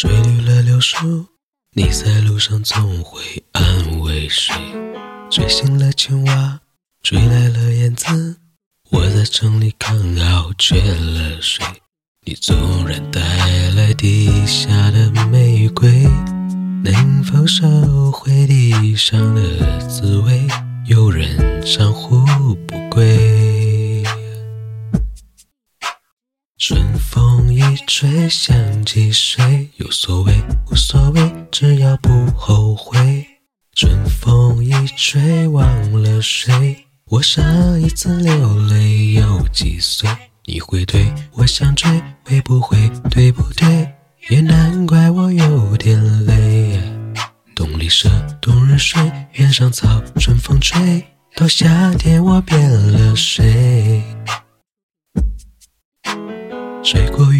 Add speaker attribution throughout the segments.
Speaker 1: 吹绿了柳树，你在路上总会安慰谁？吹醒了青蛙，吹来了燕子，我在城里刚好缺了水。你纵然带来地下的玫瑰，能否收回地上的滋味？有人唱呼不归。春风一吹想起谁？有所谓无所谓，只要不后悔。春风一吹忘了谁？我上一次流泪有几岁？你会对我想追，会不会对不对？也难怪我有点累。冬里蛇，冬日睡，原上草，春风吹，到夏天我变了谁？追过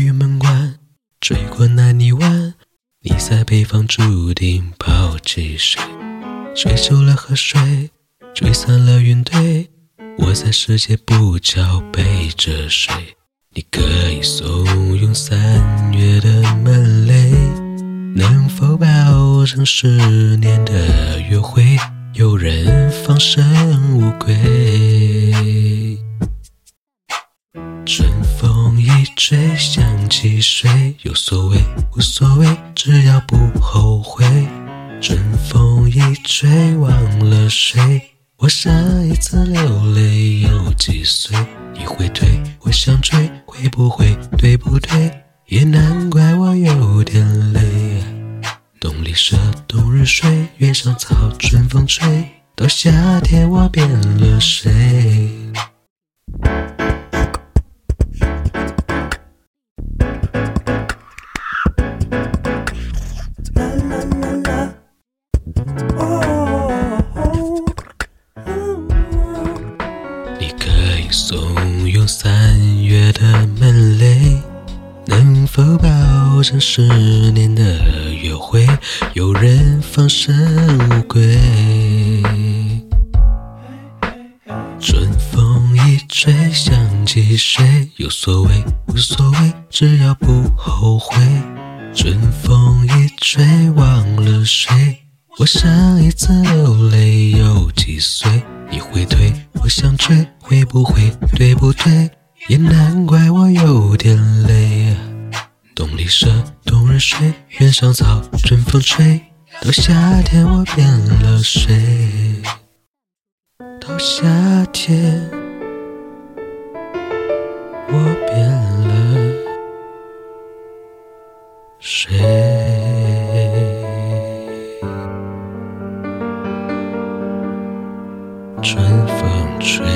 Speaker 1: 北方注定抛弃谁？追走了河水，追散了云堆，我在世界不角背着谁？你可以怂恿三月的闷雷，能否保证十年的约会有人放生乌龟？风一吹想起谁？有所谓无所谓，只要不后悔。春风一吹忘了谁？我上一次流泪有几岁？你会退，我想追，会不会对不对？也难怪我有点累。冬里蛇，冬日睡，原上草，春风吹，到夏天我变了谁？可以怂恿三月的门铃，能否保证十年的约会有人放生乌龟？春风一吹想起谁？有所谓无所谓，只要不后悔。春风一吹忘了谁？我上一次流泪有几岁？你会退，我想追，会不会对不对？也难怪我有点累。洞里蛇，冬日睡，原上草，春风吹。到夏天我变了谁？到夏天我变了谁？春风吹